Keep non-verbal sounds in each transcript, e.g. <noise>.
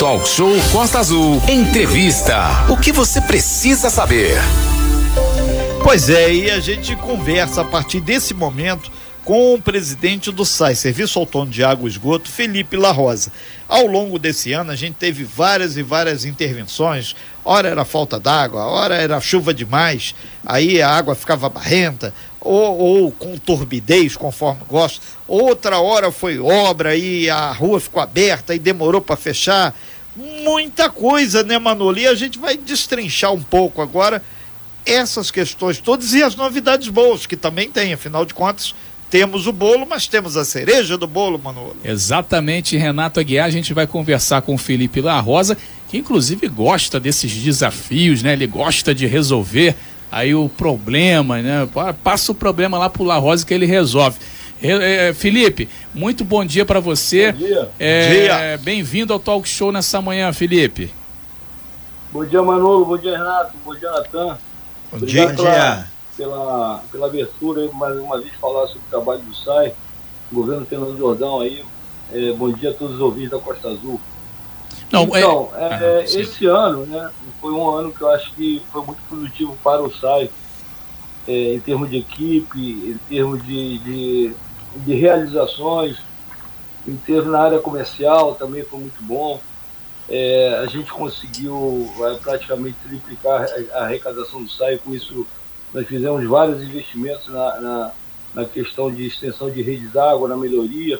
Talk Show Costa Azul. Entrevista. O que você precisa saber? Pois é, e a gente conversa a partir desse momento com o presidente do SAI, Serviço Autônomo de Água e Esgoto, Felipe La Rosa. Ao longo desse ano, a gente teve várias e várias intervenções. Ora era falta d'água, ora era chuva demais, aí a água ficava barrenta, ou, ou com turbidez, conforme gosta. Outra hora foi obra e a rua ficou aberta e demorou para fechar. Muita coisa, né, Manolo? E a gente vai destrinchar um pouco agora essas questões todas e as novidades boas que também tem, afinal de contas, temos o bolo, mas temos a cereja do bolo, Manolo. Exatamente, Renato Aguiar, a gente vai conversar com o Felipe La Rosa, que inclusive gosta desses desafios, né? Ele gosta de resolver aí o problema, né? Passa o problema lá pro La Rosa que ele resolve. É, Felipe, muito bom dia para você. Bom dia. É, Bem-vindo ao Talk Show nessa manhã, Felipe. Bom dia, Manolo. Bom dia, Renato. Bom dia, Natan. Bom dia. Bom dia pela, pela abertura aí, mais uma vez falar sobre o trabalho do SAI, governo Fernando Jordão aí. É, bom dia a todos os ouvintes da Costa Azul. Não, então, é, é, esse ano né, foi um ano que eu acho que foi muito positivo para o SAI, é, em termos de equipe, em termos de, de, de realizações, em termos na área comercial também foi muito bom. É, a gente conseguiu é, praticamente triplicar a arrecadação do SAI, com isso nós fizemos vários investimentos na, na, na questão de extensão de redes d'água, na melhoria.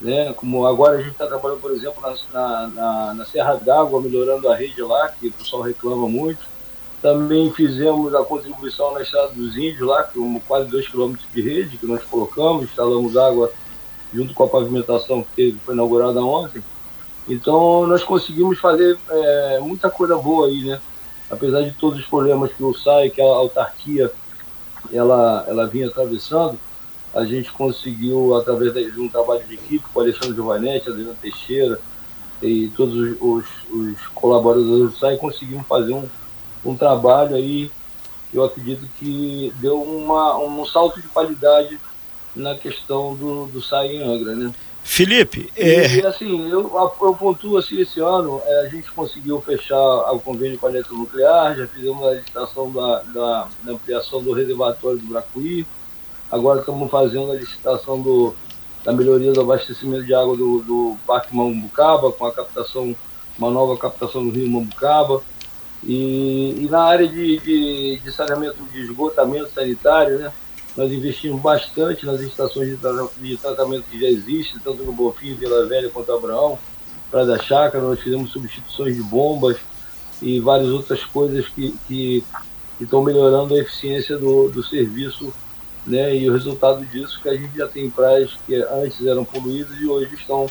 Né? Como agora a gente está trabalhando, por exemplo, na, na, na Serra d'Água, melhorando a rede lá, que o pessoal reclama muito. Também fizemos a contribuição na Estrada dos Índios lá, com quase 2 km de rede que nós colocamos, instalamos água junto com a pavimentação que foi inaugurada ontem. Então nós conseguimos fazer é, muita coisa boa aí, né? apesar de todos os problemas que o SAI, que a autarquia, ela, ela vinha atravessando, a gente conseguiu, através de um trabalho de equipe com o Alexandre Giovanetti, Adriana Teixeira e todos os, os, os, colaboradores do SAI, conseguimos fazer um, um trabalho aí, eu acredito que deu uma, um salto de qualidade na questão do, do SAI em Angra, né? Felipe, é... e, assim, eu, eu pontuo assim, esse ano é, a gente conseguiu fechar o convênio com a eletronuclear, já fizemos a licitação da, da, da ampliação do reservatório do Bracuí, agora estamos fazendo a licitação do, da melhoria do abastecimento de água do, do Parque Mambucaba, com a captação, uma nova captação do rio Mambucaba. E, e na área de, de, de saneamento de esgotamento sanitário, né? Nós investimos bastante nas estações de tratamento que já existem, tanto no Bofim, Vila Velha quanto Abraão, Praia da Chácara. Nós fizemos substituições de bombas e várias outras coisas que, que, que estão melhorando a eficiência do, do serviço né? e o resultado disso que a gente já tem praias que antes eram poluídas e hoje estão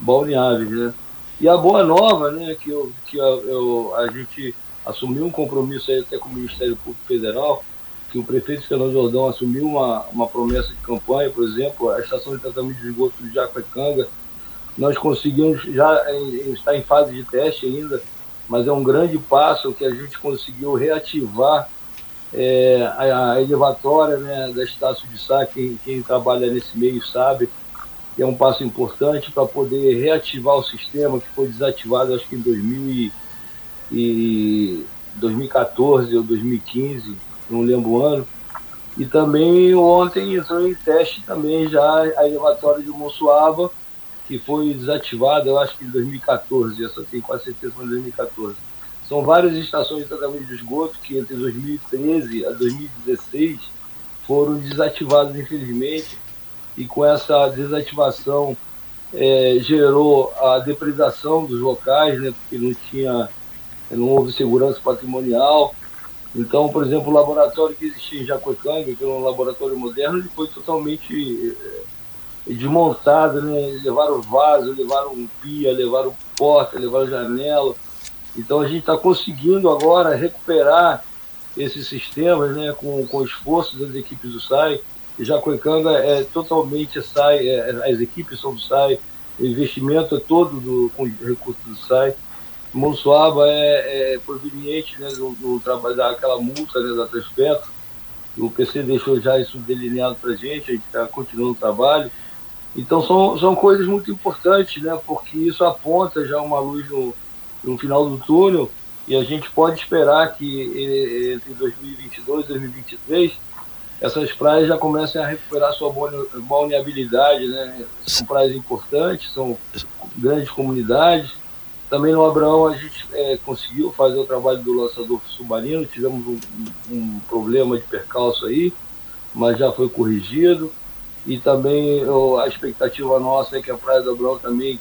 balneáveis. Né? E a boa nova, né, que, eu, que eu, eu, a gente assumiu um compromisso aí até com o Ministério Público Federal, que o prefeito Fernando Jordão assumiu uma, uma promessa de campanha, por exemplo, a estação de tratamento de esgoto de Jacuecanga, nós conseguimos, já está em fase de teste ainda, mas é um grande passo que a gente conseguiu reativar é, a, a, elevatória né, da Estácio de Sá, quem, quem trabalha nesse meio sabe, que é um passo importante para poder reativar o sistema que foi desativado acho que em 2000 e, e 2014 ou 2015, não lembro o ano. E também ontem entrou em teste também já a elevatória de Monsuaba, que foi desativada, eu acho que em 2014, essa tenho quase certeza foi em 2014. São várias estações de tratamento de esgoto que entre 2013 a 2016 foram desativadas, infelizmente, e com essa desativação é, gerou a depredação dos locais, né, porque não tinha, não houve segurança patrimonial, então, por exemplo, o laboratório que existia em Jacuecanga, que era um laboratório moderno, ele foi totalmente eh, desmontado, né? Levaram vaso, levaram pia, levaram porta, levaram janela. Então a gente está conseguindo agora recuperar esses sistemas, né? Com, com esforço das equipes do SAI. Jacuecanga é totalmente SAI, é, as equipes são do SAI, o investimento é todo do, com recursos do SAI. Monsuaba é, é proveniente né, do, do daquela multa né, da Transpetro. O PC deixou já isso delineado para a gente, a gente está continuando o trabalho. Então são, são coisas muito importantes, né? Porque isso aponta já uma luz no, no final do túnel e a gente pode esperar que entre 2022 e 2023 essas praias já comecem a recuperar sua balneabilidade, né? São praias importantes, são grandes comunidades. Também no Abraão a gente é, conseguiu fazer o trabalho do lançador submarino, tivemos um, um, problema de percalço aí, mas já foi corrigido. E também a expectativa nossa é que a Praia do Abraão também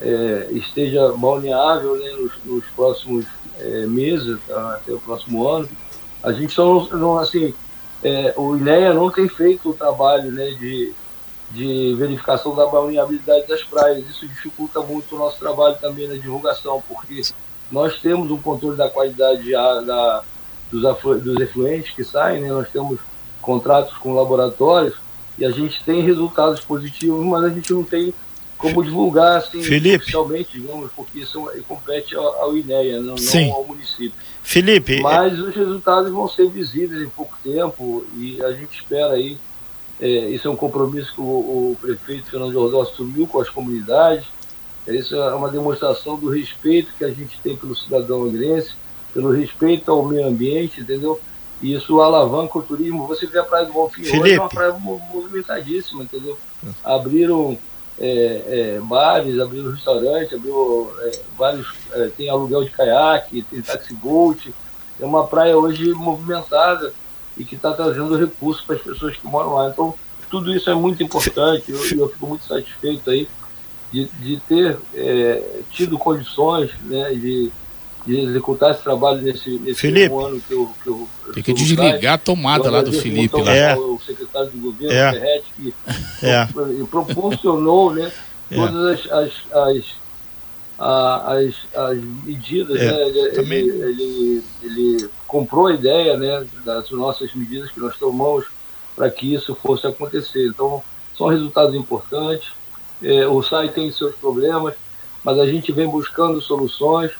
é, esteja balneável né, nos, nos próximos é, meses, tá, até o próximo ano. A gente só não, não assim, é, o INEA não tem feito o trabalho né, de, de verificação da balneabilidade das praias. Isso dificulta muito o nosso trabalho também na divulgação, porque nós temos um controle da qualidade da, dos, dos efluentes que saem, né? nós temos contratos com laboratórios e a gente tem resultados positivos, mas a gente não tem como divulgar assim, Felipe. oficialmente, digamos, porque isso compete ao, ao INEA, não, não, ao município. Felipe. Mas os resultados vão ser visíveis em pouco tempo e a gente espera aí. É, isso é um compromisso que o, o prefeito Fernando Jordão assumiu com as comunidades. Isso é uma demonstração do respeito que a gente tem pelo cidadão angrense, pelo respeito ao meio ambiente, entendeu? E isso alavanca o turismo. Você vê a Praia do Bonfim Felipe. hoje, é uma praia movimentadíssima, entendeu? Abriram é, é, bares, abriu restaurante, abriu é, vários, é, tem aluguel de caiaque, tem taxi boat, é uma praia hoje movimentada e que está trazendo recursos para as pessoas que moram lá. Então, tudo isso é muito importante, eu, eu fico muito satisfeito aí de, de ter é, tido condições né, de, de executar esse trabalho nesse, nesse Felipe, ano que eu, que eu, Tem que desligar a tomada lá do Felipe. Lá. É. O secretário de governo, É. Ferretti, que É. proporcionou né, É. todas as, as, as, as, as medidas. É, Né, ele, também- ele, ele, ele comprou a ideia né, das nossas medidas que nós tomamos para que isso fosse acontecer. Então, são resultados importantes. É, o SAI tem seus problemas, mas a gente vem buscando soluções.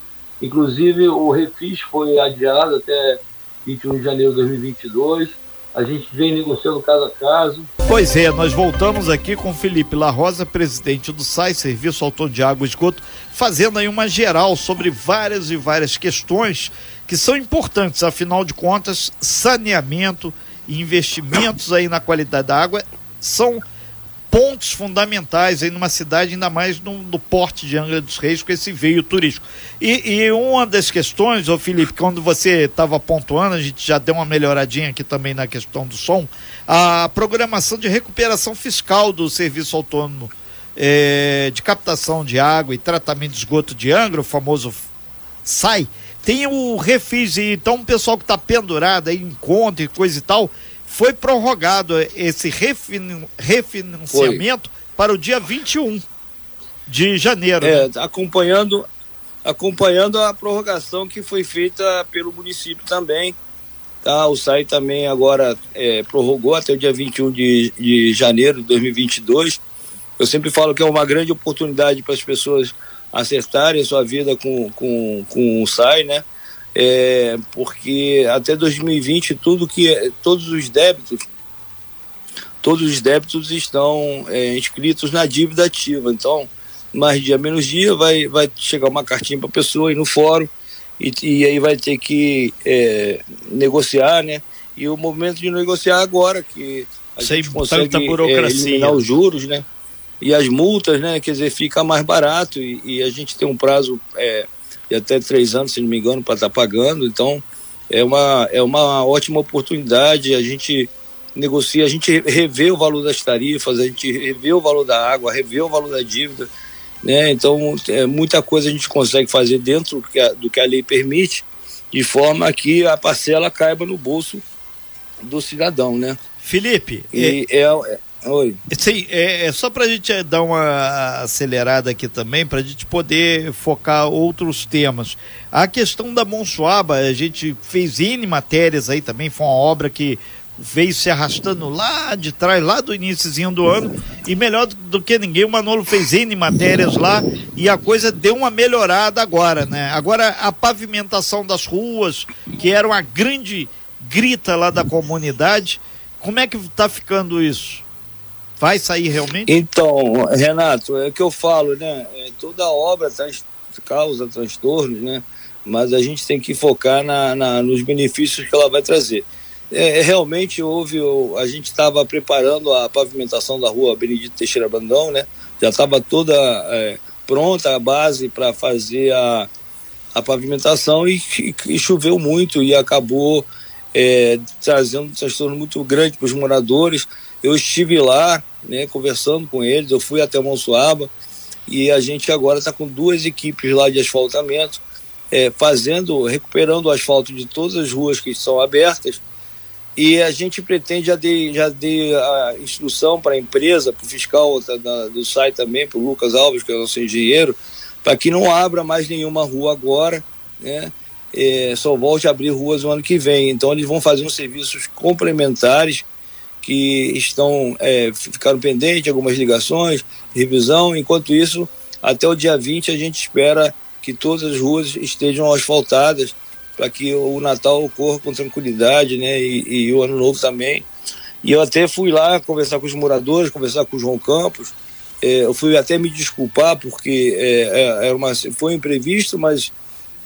Inclusive, o refis foi adiado até 21 de janeiro de 2022. A gente vem negociando caso a caso. Pois é, nós voltamos aqui com Felipe La Rosa, presidente do SAI, Serviço Autônomo de Água e Esgoto, fazendo aí uma geral sobre várias e várias questões que são importantes, afinal de contas, saneamento e investimentos aí na qualidade da água são pontos fundamentais aí numa cidade, ainda mais no, no porte de Angra dos Reis, com esse veio turístico. E, e uma das questões, ô Felipe, quando você estava pontuando, a gente já deu uma melhoradinha aqui também na questão do som, a programação de recuperação fiscal do Serviço Autônomo eh, de Captação de Água e Tratamento de Esgoto de Angra, o famoso SAI, tem o refis, então o pessoal que está pendurado aí em conta e coisa e tal, foi prorrogado esse refin- refinanciamento para o dia 21 de janeiro. É, né? acompanhando, acompanhando a prorrogação que foi feita pelo município também. Tá? O SAI também agora é, prorrogou até o dia 21 de, de janeiro de 2022. Eu sempre falo que é uma grande oportunidade para as pessoas acertarem a sua vida com, com, com o SAI, né? É, porque até 2020 tudo que todos os débitos todos os débitos estão é, inscritos na dívida ativa. Então, mais dia menos dia, vai, vai chegar uma cartinha para a pessoa ir no fórum e, e aí vai ter que é, negociar, né? E o momento de negociar agora, que a Sem gente consegue tanta é, burocracia. eliminar os juros, né? E as multas, né? Quer dizer, fica mais barato e, e a gente tem um prazo é, de até três anos, se não me engano, para estar pagando. Então, é uma, é uma ótima oportunidade. A gente negocia, a gente revê o valor das tarifas, a gente revê o valor da água, revê o valor da dívida, né? Então, é, muita coisa a gente consegue fazer dentro do que, a, do que a lei permite, de forma que a parcela caiba no bolso do cidadão, né? Felipe, é, E é, é- oi. Sim, é, é só para a gente eh, dar uma acelerada aqui também, para a gente poder focar outros temas. A questão da Monsuaba, a gente fez N matérias aí também, foi uma obra que veio se arrastando lá de trás, lá do iníciozinho do ano, e melhor do, que ninguém, o Manolo fez N matérias lá e a coisa deu uma melhorada agora, né? Agora a pavimentação das ruas, que era uma grande grita lá da comunidade, como é que tá ficando isso? Vai sair realmente? Então, Renato, é o que eu falo, né? É, toda obra trans, causa transtornos, né? Mas a gente tem que focar na, na nos benefícios que ela vai trazer. É, realmente houve, a gente estava preparando a pavimentação da rua Benedito Teixeira Brandão, né? Já estava toda é, pronta a base para fazer a, a pavimentação e, e, e, choveu muito e acabou é, trazendo um transtorno muito grande para os moradores. Eu estive lá, né, conversando com eles, eu fui até Monsuaba e a gente agora está com duas equipes lá de asfaltamento, é, fazendo, recuperando o asfalto de todas as ruas que estão abertas e a gente pretende, já dei, já dei a instrução para a empresa, para o fiscal da, da, do site também, para o Lucas Alves, que é nosso engenheiro, para que não abra mais nenhuma rua agora, né? É, só volte a abrir ruas no ano que vem. Então eles vão fazer uns serviços complementares que estão é, ficaram pendentes, algumas ligações, revisão. Enquanto isso, até o dia 20 a gente espera que todas as ruas estejam asfaltadas para que o Natal ocorra com tranquilidade, né? E, e, o Ano Novo também. E eu até fui lá conversar com os moradores, conversar com o João Campos. É, eu fui até me desculpar porque é, é, uma, foi imprevisto, mas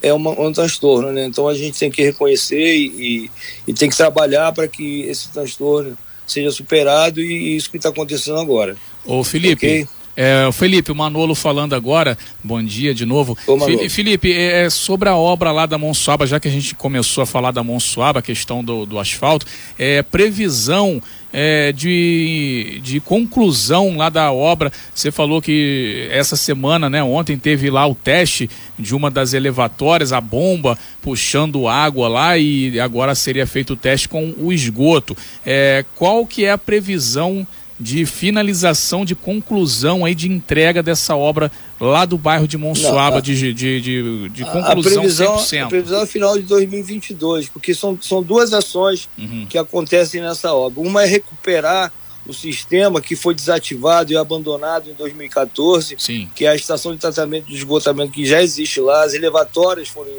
é uma, um transtorno, né? Então a gente tem que reconhecer e, e, e tem que trabalhar para que esse transtorno seja superado e isso que está acontecendo agora. Ô Felipe, okay? É, Felipe, o Manolo falando agora, bom dia de novo. Ô, Felipe, é, é, sobre a obra lá da Monsuaba, já que a gente começou a falar da Monsuaba, a questão do, do asfalto, é, previsão é, de, de conclusão lá da obra. Você falou que essa semana, né, ontem teve lá o teste de uma das elevatórias, a bomba puxando água lá e agora seria feito o teste com o esgoto. É, qual que é a previsão de finalização, de conclusão aí de entrega dessa obra lá do bairro de Monsuaba, Não, a, de, de, de, de, conclusão a previsão, 100%. A previsão é final de 2022, porque são, são duas ações uhum. que acontecem nessa obra. Uma é recuperar o sistema que foi desativado e abandonado em 2014, Sim. que é a estação de tratamento de esgotamento que já existe lá, as elevatórias foram,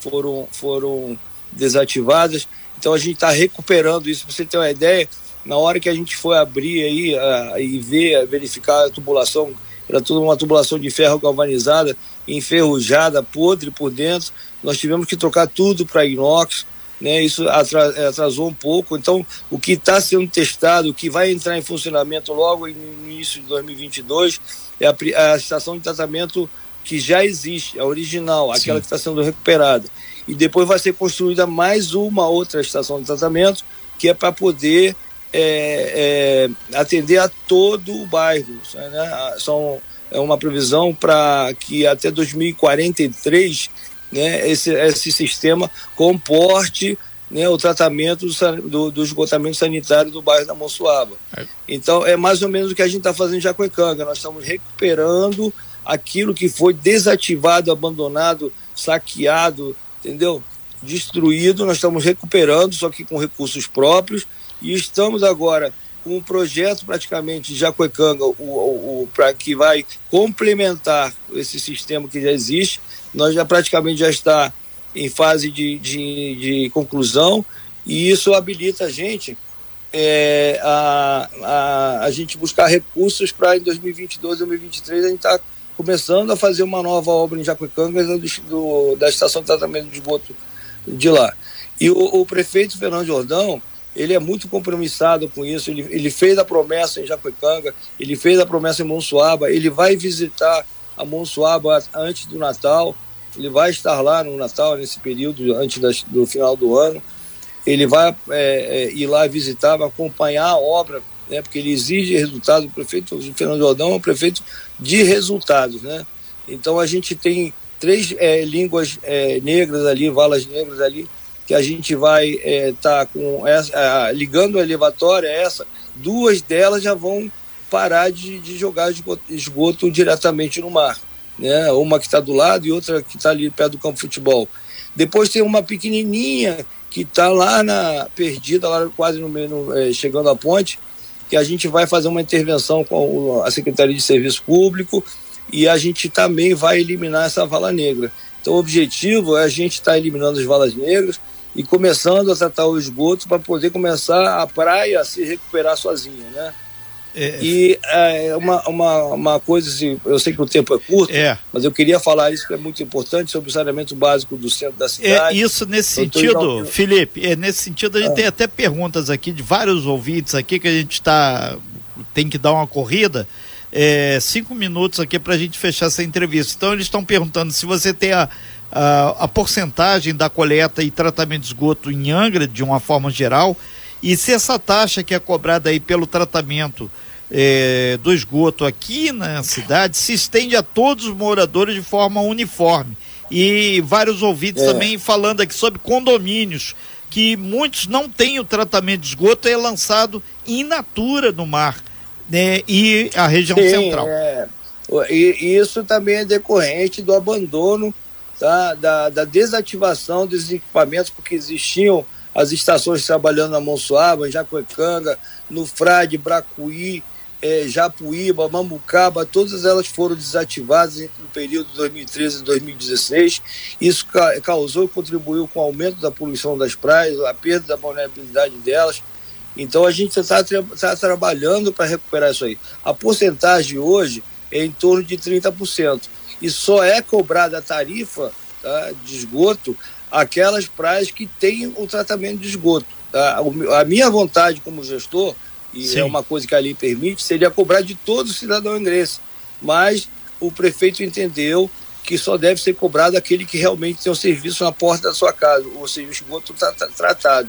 foram, foram desativadas. Então a gente está recuperando isso. Para você ter uma ideia, na hora que a gente foi abrir aí e ver, verificar a tubulação, era toda uma tubulação de ferro galvanizada, enferrujada, podre por dentro. Nós tivemos que trocar tudo para inox, né? Isso atrasou um pouco. Então, o que está sendo testado, o que vai entrar em funcionamento logo no início de 2022 é a, a estação de tratamento que já existe, a original, aquela Sim. que está sendo recuperada. E depois vai ser construída mais uma outra estação de tratamento que é para poder é, é, atender a todo o bairro. Né? São, é uma previsão para que até 2043 né, esse, esse sistema comporte né, o tratamento do, do, esgotamento sanitário do bairro da Monsuaba. É. Então, é mais ou menos o que a gente está fazendo em Jacuecanga. Nós estamos recuperando aquilo que foi desativado, abandonado, saqueado, entendeu? Destruído. Nós estamos recuperando, só que com recursos próprios e estamos agora com um projeto praticamente de Jacuecanga, o, o, o para que vai complementar esse sistema que já existe. Nós já praticamente já está em fase de, de, de conclusão e isso habilita a gente é, a, a, a gente buscar recursos para em 2022, 2023 a gente está começando a fazer uma nova obra em Jacuecanga do, do, da estação de tratamento de esgoto de lá. E o, o prefeito Fernando Jordão, ele é muito compromissado com isso. Ele, ele fez a promessa em Jacuecanga, ele fez a promessa em Monsuaba, ele vai visitar a Monsuaba antes do Natal, ele vai estar lá no Natal, nesse período, antes das, do final do ano. Ele vai é, é, ir lá visitar, vai acompanhar a obra, né, porque ele exige resultado. O prefeito Fernando Jordão é um prefeito de resultados. Né? Então a gente tem três é, línguas é, negras ali, valas negras ali, que a gente vai estar é, tá com essa, ligando a elevatória essa, duas delas já vão parar de, de jogar esgoto, diretamente no mar. Né? Uma que está do lado e outra que está ali perto do campo de futebol. Depois tem uma pequenininha que está lá na perdida, lá quase no, no é, chegando à ponte, que a gente vai fazer uma intervenção com a Secretaria de Serviço Público e a gente também vai eliminar essa vala negra. Então, o objetivo é a gente estar tá eliminando as valas negras, e começando a tratar o esgoto para poder começar a praia a se recuperar sozinha, né? É, e é, uma, uma, uma coisa, assim, eu sei que o tempo é curto, é. mas eu queria falar isso que é muito importante sobre o saneamento básico do centro da cidade. É, isso nesse sentido, Felipe, é, nesse sentido a gente é. tem até perguntas aqui de vários ouvintes aqui que a gente está tem que dar uma corrida. É, cinco minutos aqui para a gente fechar essa entrevista. Então eles estão perguntando se você tem a, a, a porcentagem da coleta e tratamento de esgoto em Angra, de uma forma geral, e se essa taxa que é cobrada aí pelo tratamento é, do esgoto aqui na cidade se estende a todos os moradores de forma uniforme. E vários ouvintes é. também falando aqui sobre condomínios, que muitos não têm o tratamento de esgoto, é lançado in natura no mar, né? E a região Sim, central. É. E isso também é decorrente do abandono tá, da, da desativação dos equipamentos, porque existiam as estações trabalhando na Monsuaba, Jacuecanga, no Frade, Bracuí, é, Japuíba, Mambucaba, todas elas foram desativadas no período de 2013 e 2016. Isso ca causou e contribuiu com o aumento da poluição das praias, a perda da vulnerabilidade delas. Então a gente está tá trabalhando para recuperar isso aí. A porcentagem hoje é em torno de 30%. E só é cobrada a tarifa tá, de esgoto aquelas praias que têm o tratamento de esgoto. Tá? A minha vontade como gestor, e Sim. é uma coisa que a lei permite, seria cobrar de todo cidadão ingresso. Mas o prefeito entendeu que só deve ser cobrado aquele que realmente tem o um serviço na porta da sua casa, ou seja, o esgoto está tá, tratado.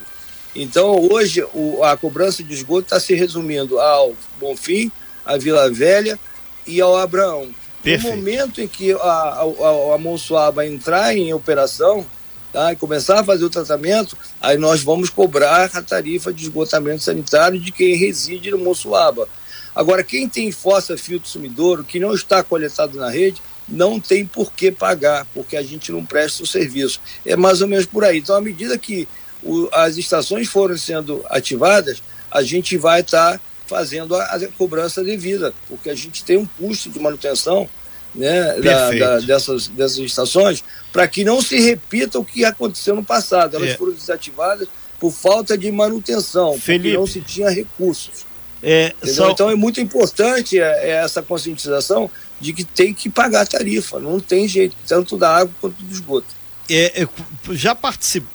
Então, hoje, o, a cobrança de esgoto está se resumindo ao Bonfim, à Vila Velha e ao Abraão. Perfeito. No momento em que a, a, a Monsuaba entrar em operação, tá, e começar a fazer o tratamento, aí nós vamos cobrar a tarifa de esgotamento sanitário de quem reside no Monsuaba. Agora, quem tem fossa filtro sumidouro, que não está coletado na rede, não tem por que pagar, porque a gente não presta o serviço. É mais ou menos por aí. Então, à medida que o, as estações forem sendo ativadas, a gente vai estar tá fazendo a, a, cobrança devida, porque a gente tem um custo de manutenção né, da, da, dessas, dessas estações, para que não se repita o que aconteceu no passado. Elas é. foram desativadas por falta de manutenção, Felipe. porque não se tinha recursos. É, só... Então é muito importante é, é essa conscientização de que tem que pagar a tarifa, não tem jeito, tanto da água quanto do esgoto. É, já participou,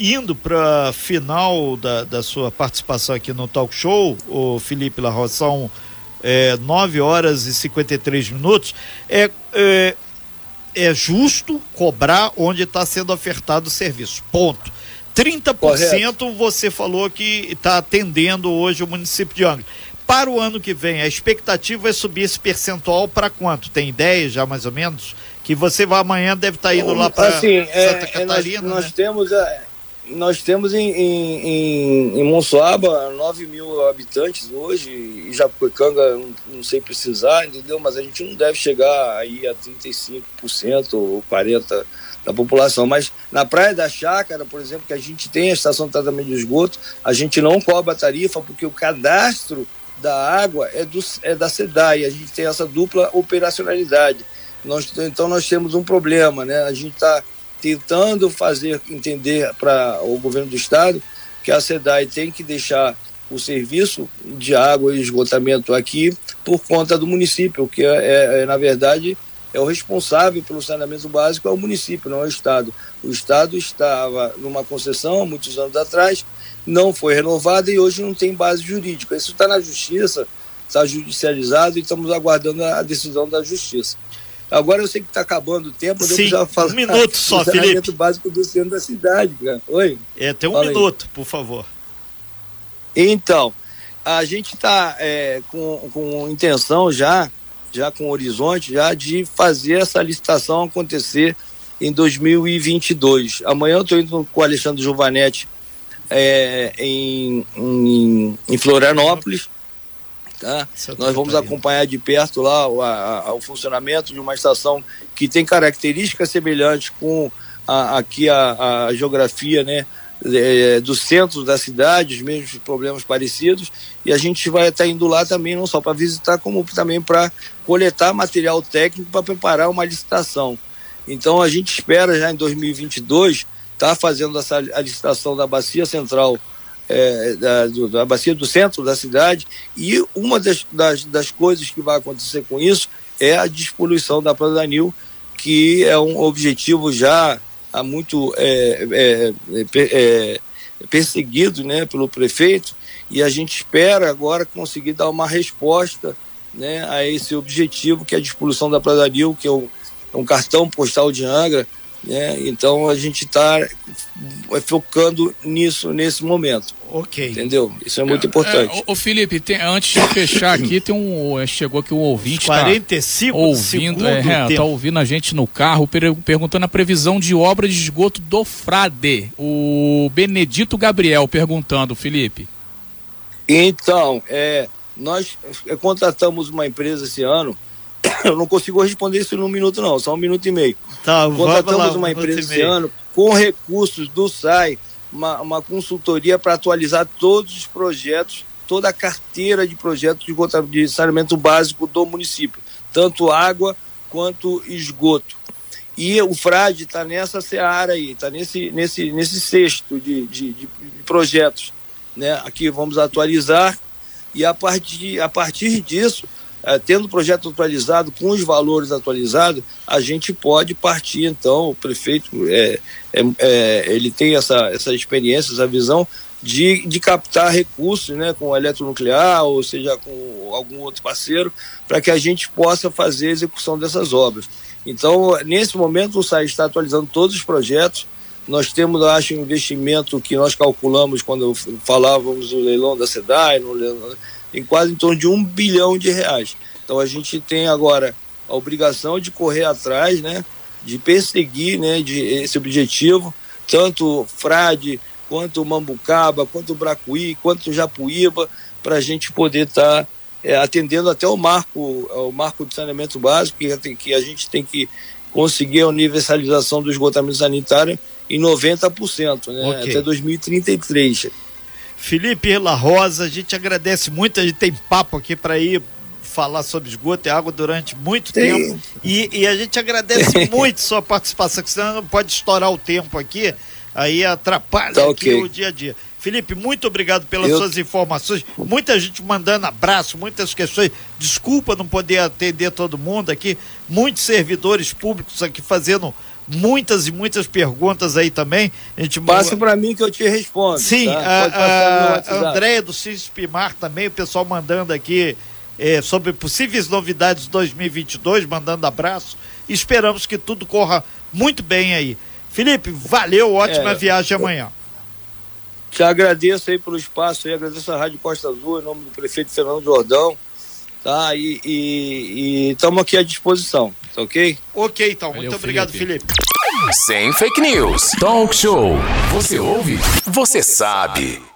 indo para final da, da sua participação aqui no talk show, o Felipe La Roça, são é, 9 horas e 53 minutos, é, é, é justo cobrar onde está sendo ofertado o serviço. Ponto. 30% Correto. você falou que está atendendo hoje o município de Angra. Para o ano que vem, a expectativa é subir esse percentual para quanto? Tem ideia já mais ou menos? Que você vai amanhã deve estar tá indo lá para assim, Santa é, Catarina. Nós, nós né? temos a, nós temos em, em, em Monsuaba 9 mil habitantes hoje, e Japuecanga não, não sei precisar, entendeu? Mas a gente não deve chegar aí a 35% ou 40% da população. Mas na Praia da Chácara, por exemplo, que a gente tem a estação de tratamento de esgoto, a gente não cobra tarifa porque o cadastro da água é, do, é da SEDAI, a gente tem essa dupla operacionalidade. Nós, então nós temos um problema, né? A gente está tentando fazer entender para o governo do estado que a SEDAI tem que deixar o serviço de água e esgotamento aqui por conta do município, que é, é, é na verdade é o responsável pelo saneamento básico é o município, não é o Estado. O Estado estava numa concessão há muitos anos atrás, não foi renovada e hoje não tem base jurídica. Isso está na justiça, está judicializado e estamos aguardando a decisão da justiça. Agora eu sei que está acabando o tempo, Sim, eu falar um minuto <laughs> só, do Felipe. básico do centro da cidade, cara. Oi? É, tem um Fala minuto, aí. por favor. Então, a gente está é, com, com intenção já, já com horizonte, já de fazer essa licitação acontecer em 2022. Amanhã eu estou indo com o Alexandre Giovanetti é, em, em, em Florianópolis Tá? Nós vamos acompanhar de perto lá o, a, o funcionamento de uma estação que tem características semelhantes com a, aqui a, a geografia né, é, do centro da cidade, os mesmos problemas parecidos, e a gente vai estar indo lá também, não só para visitar, como também para coletar material técnico para preparar uma licitação. Então a gente espera já em 2022 estar tá fazendo essa a licitação da Bacia Central é, da, da bacia do centro da cidade, e uma das, das, das, coisas que vai acontecer com isso é a despoluição da Praia Danil, que é um objetivo já há muito é, é, é, perseguido né, pelo prefeito, e a gente espera agora conseguir dar uma resposta né, a esse objetivo que é a despoluição da Praia Danil, que é um, é um cartão postal de Angra, né? Então a gente está focando nisso nesse momento. Ok. Entendeu? Isso é muito é, importante. É, o Felipe, tem, antes de fechar aqui, tem um. É, chegou aqui um ouvinte. 45 tá ouvindo, é, tá ouvindo a gente no carro, perguntando a previsão de obra de esgoto do Frade. O Benedito Gabriel perguntando, Felipe. Então, é, nós é, contratamos uma empresa esse ano <coughs> eu não consigo responder isso num minuto, não, só um minuto e meio. Tá, Contratamos lá, uma empresa esse ano com recursos do SAI, uma, uma consultoria para atualizar todos os projetos, toda a carteira de projetos de, de saneamento básico do município, tanto água quanto esgoto. E o FRAD está nessa seara aí, está nesse, nesse, nesse cesto de, de, de, projetos. Né? Aqui vamos atualizar e a partir, a partir disso tendo o projeto atualizado, com os valores atualizados, a gente pode partir, então, o prefeito, é, é, é, ele tem essa, essa experiência, essa visão de, de captar recursos né, com eletronuclear, ou seja, com algum outro parceiro, para que a gente possa fazer a execução dessas obras. Então, nesse momento, o SAI está atualizando todos os projetos, nós temos, acho, um investimento que nós calculamos quando falávamos do leilão da SEDAI, no leilão, em quase em torno de um bilhão de reais. Então a gente tem agora a obrigação de correr atrás, né, de perseguir, né, de esse objetivo, tanto Frade quanto Mambucaba, quanto Bracuí, quanto Japuíba, para a gente poder estar tá, é, atendendo até o marco, o marco de saneamento básico, que, que a gente tem que conseguir a universalização do esgotamento sanitário em 90%, né, okay. até 2033. Felipe La Rosa, a gente agradece muito, a gente tem papo aqui para ir falar sobre esgoto e água durante muito Sim. tempo. E, e, a gente agradece <laughs> muito sua participação, que senão não pode estourar o tempo aqui, aí atrapalha tá, aqui okay. o dia a dia. Felipe, muito obrigado pelas Eu... suas informações. Muita gente mandando abraço, muitas questões. Desculpa não poder atender todo mundo aqui. Muitos servidores públicos aqui fazendo muitas e muitas perguntas aí também. A gente Passa para mim que eu te respondo. Sim, tá? a, a Andréia do Cispimar também, o pessoal mandando aqui é, sobre possíveis novidades 2022, mandando abraço. Esperamos que tudo corra muito bem aí. Felipe, valeu, ótima é, viagem amanhã. Te agradeço aí pelo espaço aí, agradeço a Rádio Costa Azul, em nome do prefeito Fernando Jordão, tá? E estamos aqui à disposição, tá ok? Ok, então. Valeu, muito obrigado, Felipe. Sem fake news. Talk show. Você ouve? Você sabe.